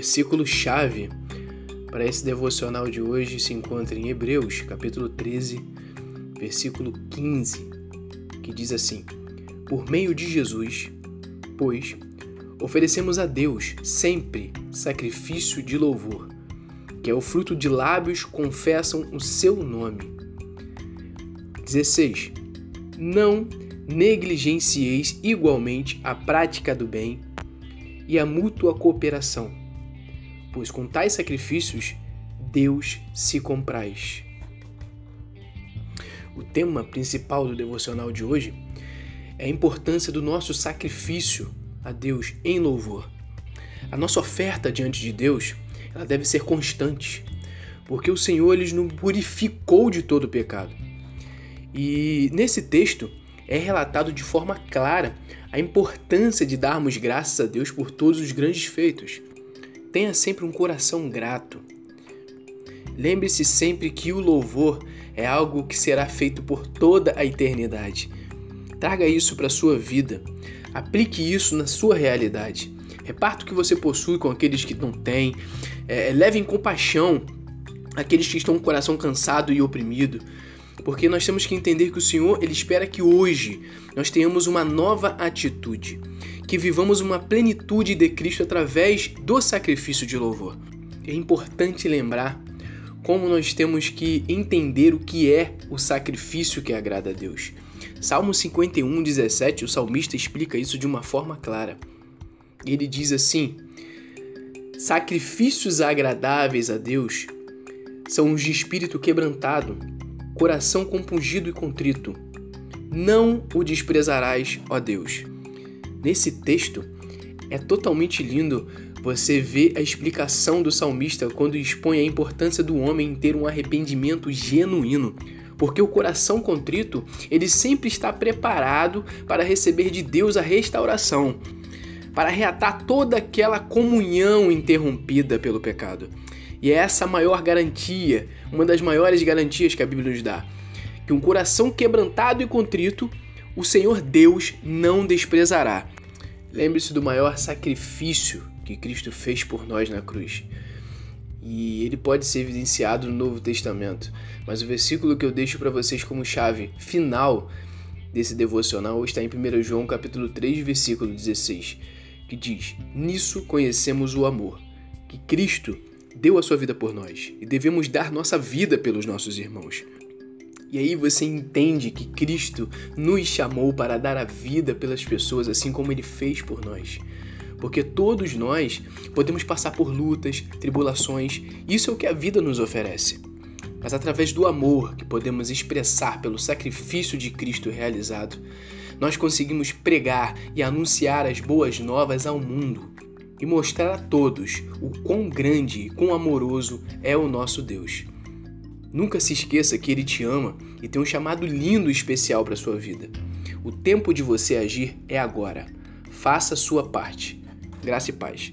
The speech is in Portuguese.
versículo-chave para esse devocional de hoje se encontra em Hebreus, capítulo 13, versículo 15, que diz assim: Por meio de Jesus, pois, oferecemos a Deus sempre sacrifício de louvor, que é o fruto de lábios que confessam o seu nome. 16. Não negligencieis igualmente a prática do bem e a mútua cooperação, pois com tais sacrifícios Deus se compraz. O tema principal do devocional de hoje é a importância do nosso sacrifício a Deus em louvor. A nossa oferta diante de Deus, ela deve ser constante, porque o Senhor ele nos purificou de todo pecado. E nesse texto é relatado de forma clara a importância de darmos graças a Deus por todos os grandes feitos. Tenha sempre um coração grato. Lembre-se sempre que o louvor é algo que será feito por toda a eternidade. Traga isso para a sua vida. Aplique isso na sua realidade. Reparta o que você possui com aqueles que não têm. É, leve em compaixão aqueles que estão com o coração cansado e oprimido. Porque nós temos que entender que o Senhor ele espera que hoje nós tenhamos uma nova atitude, que vivamos uma plenitude de Cristo através do sacrifício de louvor. É importante lembrar como nós temos que entender o que é o sacrifício que agrada a Deus. Salmo 51, 17, o salmista explica isso de uma forma clara. Ele diz assim: Sacrifícios agradáveis a Deus são os de espírito quebrantado, coração compungido e contrito. Não o desprezarás, ó Deus. Nesse texto é totalmente lindo você ver a explicação do salmista quando expõe a importância do homem em ter um arrependimento genuíno porque o coração contrito, ele sempre está preparado para receber de Deus a restauração, para reatar toda aquela comunhão interrompida pelo pecado. E é essa a maior garantia, uma das maiores garantias que a Bíblia nos dá, que um coração quebrantado e contrito, o Senhor Deus não desprezará. Lembre-se do maior sacrifício que Cristo fez por nós na cruz e ele pode ser evidenciado no Novo Testamento. Mas o versículo que eu deixo para vocês como chave final desse devocional está em 1 João capítulo 3, versículo 16, que diz: "Nisso conhecemos o amor, que Cristo deu a sua vida por nós, e devemos dar nossa vida pelos nossos irmãos." E aí você entende que Cristo nos chamou para dar a vida pelas pessoas, assim como ele fez por nós porque todos nós podemos passar por lutas, tribulações, isso é o que a vida nos oferece. Mas através do amor que podemos expressar pelo sacrifício de Cristo realizado, nós conseguimos pregar e anunciar as boas novas ao mundo e mostrar a todos o quão grande e quão amoroso é o nosso Deus. Nunca se esqueça que Ele te ama e tem um chamado lindo e especial para sua vida. O tempo de você agir é agora. Faça a sua parte. Graça e paz.